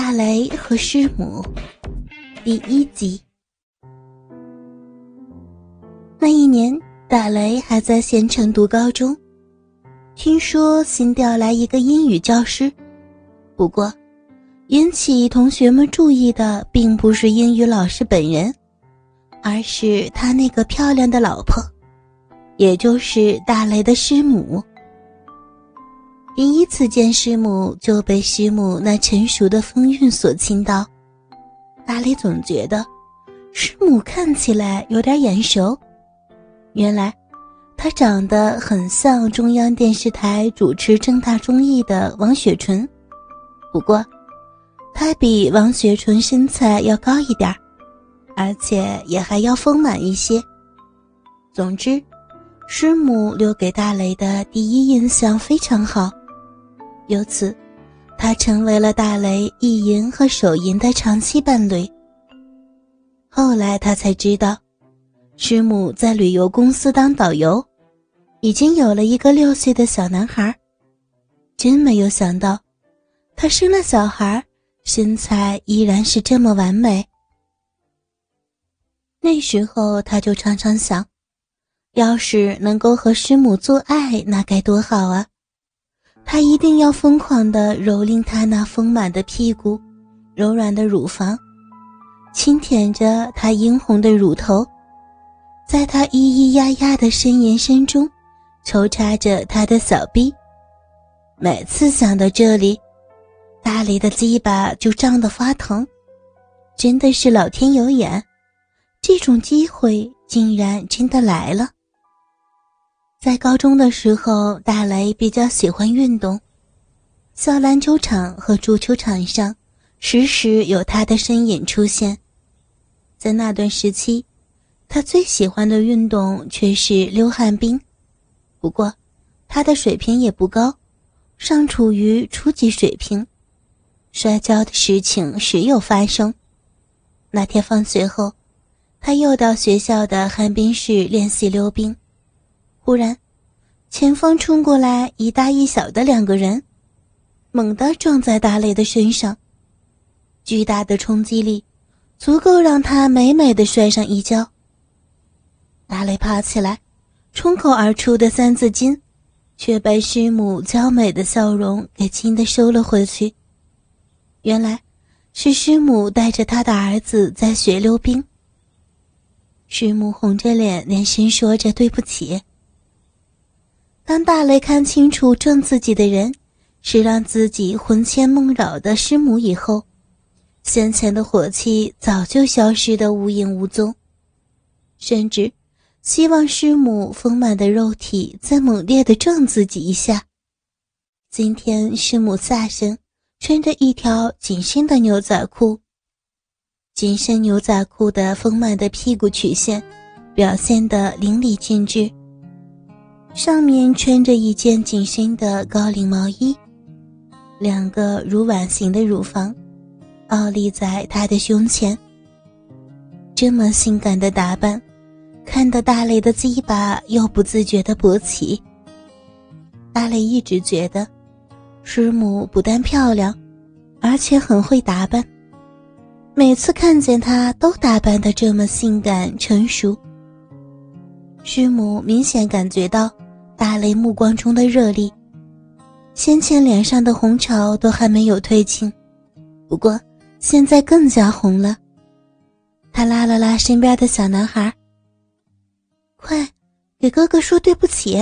大雷和师母第一集。那一年，大雷还在县城读高中。听说新调来一个英语教师，不过引起同学们注意的并不是英语老师本人，而是他那个漂亮的老婆，也就是大雷的师母。第一次见师母，就被师母那成熟的风韵所倾倒。大雷总觉得师母看起来有点眼熟，原来她长得很像中央电视台主持正大综艺的王雪纯，不过她比王雪纯身材要高一点而且也还要丰满一些。总之，师母留给大雷的第一印象非常好。由此，他成为了大雷意淫和手淫的长期伴侣。后来他才知道，师母在旅游公司当导游，已经有了一个六岁的小男孩。真没有想到，他生了小孩，身材依然是这么完美。那时候他就常常想，要是能够和师母做爱，那该多好啊！他一定要疯狂地蹂躏她那丰满的屁股、柔软的乳房，轻舔着她殷红的乳头，在她咿咿呀呀的呻吟声中，抽插着她的小臂。每次想到这里，大雷的鸡巴就胀得发疼。真的是老天有眼，这种机会竟然真的来了。在高中的时候，大雷比较喜欢运动，校篮球场和足球场上时时有他的身影出现。在那段时期，他最喜欢的运动却是溜旱冰。不过，他的水平也不高，尚处于初级水平，摔跤的事情时有发生。那天放学后，他又到学校的旱冰室练习溜冰。忽然，前方冲过来一大一小的两个人，猛地撞在大雷的身上。巨大的冲击力，足够让他美美的摔上一跤。大雷爬起来，冲口而出的三字经，却被师母娇美的笑容给轻的收了回去。原来，是师母带着他的儿子在学溜冰。师母红着脸，连声说着对不起。当大雷看清楚撞自己的人是让自己魂牵梦绕的师母以后，先前的火气早就消失得无影无踪，甚至希望师母丰满的肉体再猛烈地撞自己一下。今天师母下身穿着一条紧身的牛仔裤，紧身牛仔裤的丰满的屁股曲线表现得淋漓尽致。上面穿着一件紧身的高领毛衣，两个如碗形的乳房傲立在他的胸前。这么性感的打扮，看得大雷的鸡巴又不自觉的勃起。大雷一直觉得，师母不但漂亮，而且很会打扮。每次看见她，都打扮的这么性感成熟。师母明显感觉到。大雷目光中的热力，先前脸上的红潮都还没有褪尽，不过现在更加红了。他拉了拉身边的小男孩：“快，给哥哥说对不起。”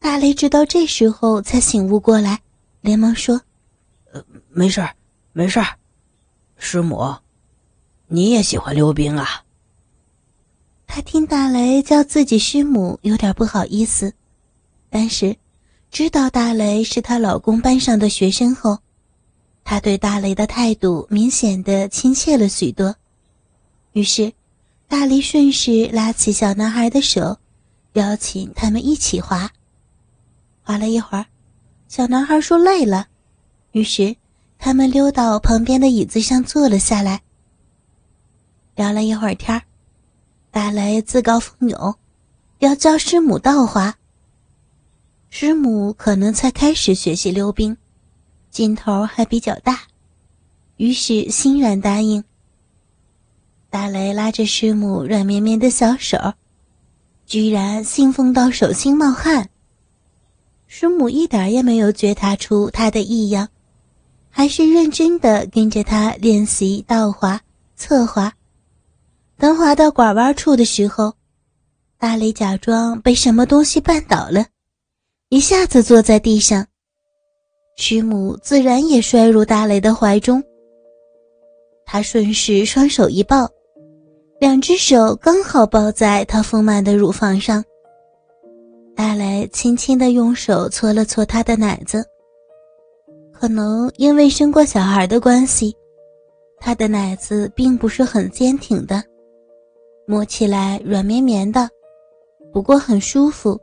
大雷直到这时候才醒悟过来，连忙说：“呃，没事儿，没事儿。师母，你也喜欢溜冰啊？”他听大雷叫自己师母，有点不好意思，但是知道大雷是她老公班上的学生后，他对大雷的态度明显的亲切了许多。于是，大雷顺势拉起小男孩的手，邀请他们一起滑。滑了一会儿，小男孩说累了，于是他们溜到旁边的椅子上坐了下来，聊了一会儿天儿。大雷自告奋勇，要教师母倒滑。师母可能才开始学习溜冰，劲头还比较大，于是欣然答应。大雷拉着师母软绵绵的小手，居然兴奋到手心冒汗。师母一点也没有觉察出他的异样，还是认真的跟着他练习倒滑、侧滑。等滑到拐弯处的时候，大雷假装被什么东西绊倒了，一下子坐在地上。师母自然也摔入大雷的怀中。他顺势双手一抱，两只手刚好抱在他丰满的乳房上。大雷轻轻的用手搓了搓他的奶子。可能因为生过小孩的关系，他的奶子并不是很坚挺的，摸起来软绵绵的。不过很舒服，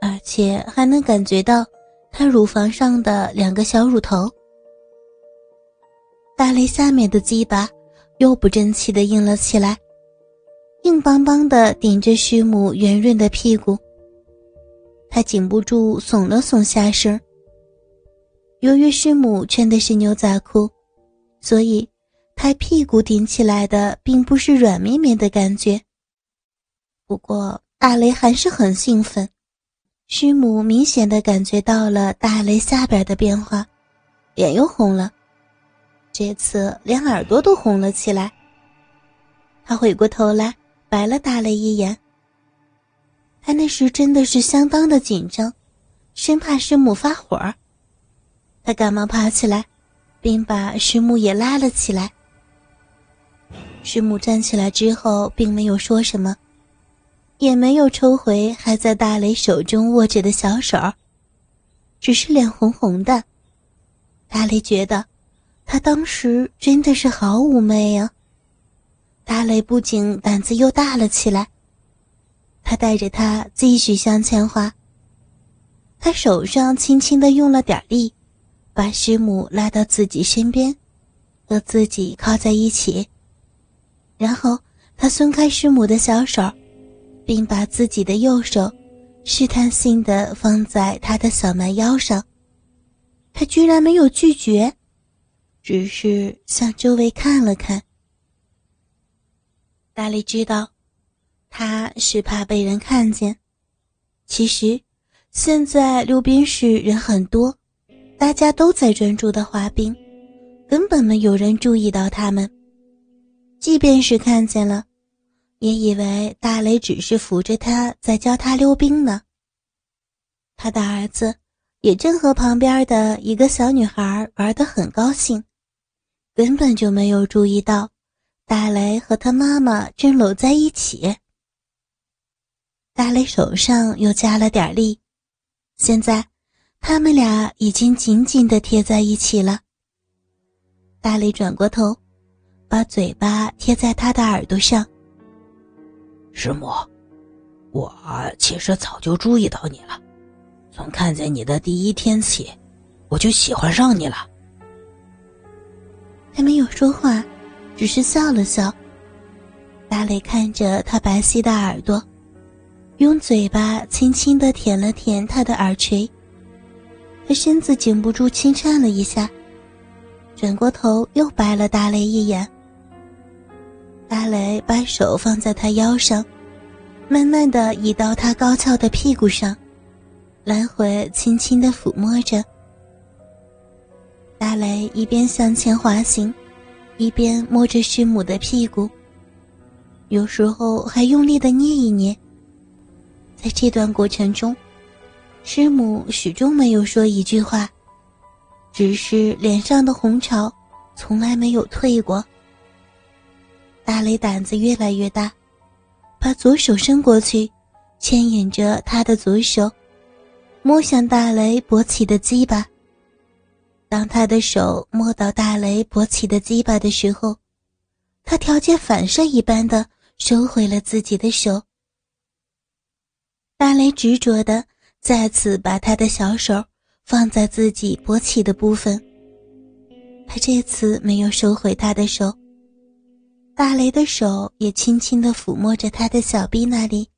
而且还能感觉到她乳房上的两个小乳头。大雷下面的鸡巴又不争气的硬了起来，硬邦邦的顶着师母圆润的屁股。他禁不住耸了耸下身。由于师母穿的是牛仔裤，所以拍屁股顶起来的并不是软绵绵的感觉。不过。大雷还是很兴奋，师母明显的感觉到了大雷下边的变化，脸又红了，这次连耳朵都红了起来。他回过头来白了大雷一眼。他那时真的是相当的紧张，生怕师母发火。他赶忙爬起来，并把师母也拉了起来。师母站起来之后，并没有说什么。也没有抽回还在大雷手中握着的小手，只是脸红红的。大雷觉得，他当时真的是好妩媚呀。大雷不仅胆子又大了起来，他带着他继续向前滑。他手上轻轻的用了点力，把师母拉到自己身边，和自己靠在一起。然后他松开师母的小手。并把自己的右手试探性的放在他的小蛮腰上，他居然没有拒绝，只是向周围看了看。大力知道，他是怕被人看见。其实，现在溜冰室人很多，大家都在专注的滑冰，根本没有人注意到他们。即便是看见了。也以为大雷只是扶着他在教他溜冰呢。他的儿子也正和旁边的一个小女孩玩得很高兴，根本就没有注意到大雷和他妈妈正搂在一起。大雷手上又加了点力，现在他们俩已经紧紧地贴在一起了。大雷转过头，把嘴巴贴在他的耳朵上。师母，我其实早就注意到你了，从看见你的第一天起，我就喜欢上你了。他没有说话，只是笑了笑。大磊看着他白皙的耳朵，用嘴巴轻轻的舔了舔他的耳垂，他身子禁不住轻颤了一下，转过头又白了大雷一眼。大雷把手放在他腰上，慢慢的移到他高翘的屁股上，来回轻轻的抚摸着。大雷一边向前滑行，一边摸着师母的屁股，有时候还用力的捏一捏。在这段过程中，师母始终没有说一句话，只是脸上的红潮从来没有退过。大雷胆子越来越大，把左手伸过去，牵引着他的左手，摸向大雷勃起的鸡巴。当他的手摸到大雷勃起的鸡巴的时候，他条件反射一般的收回了自己的手。大雷执着的再次把他的小手放在自己勃起的部分，他这次没有收回他的手。大雷的手也轻轻地抚摸着他的小臂那里，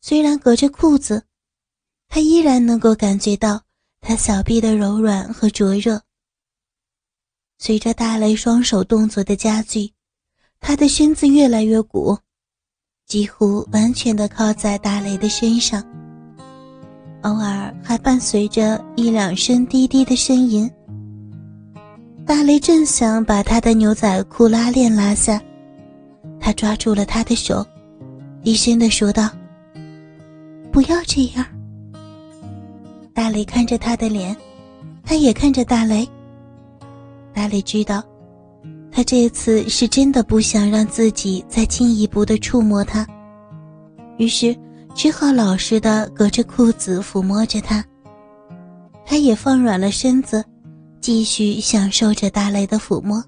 虽然隔着裤子，他依然能够感觉到他小臂的柔软和灼热。随着大雷双手动作的加剧，他的身子越来越鼓，几乎完全的靠在大雷的身上，偶尔还伴随着一两声低低的呻吟。大雷正想把他的牛仔裤拉链拉下，他抓住了他的手，低声的说道：“不要这样。”大雷看着他的脸，他也看着大雷。大雷知道，他这次是真的不想让自己再进一步的触摸他，于是只好老实的隔着裤子抚摸着他。他也放软了身子。继续享受着大雷的抚摸，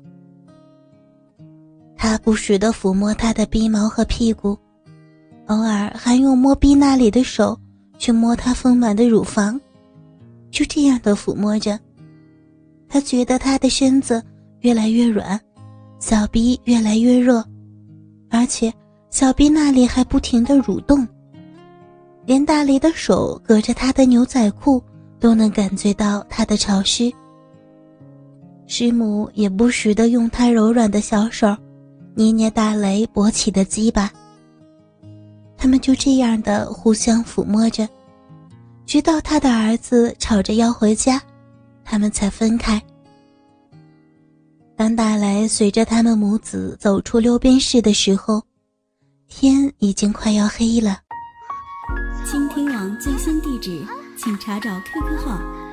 他不时的抚摸他的鼻毛和屁股，偶尔还用摸鼻那里的手去摸他丰满的乳房，就这样的抚摸着，他觉得他的身子越来越软，小鼻越来越热，而且小鼻那里还不停的蠕动，连大雷的手隔着他的牛仔裤都能感觉到他的潮湿。师母也不时的用他柔软的小手捏捏大雷勃起的鸡巴。他们就这样的互相抚摸着，直到他的儿子吵着要回家，他们才分开。当大雷随着他们母子走出溜冰室的时候，天已经快要黑了。倾听网最新地址，请查找 QQ 号。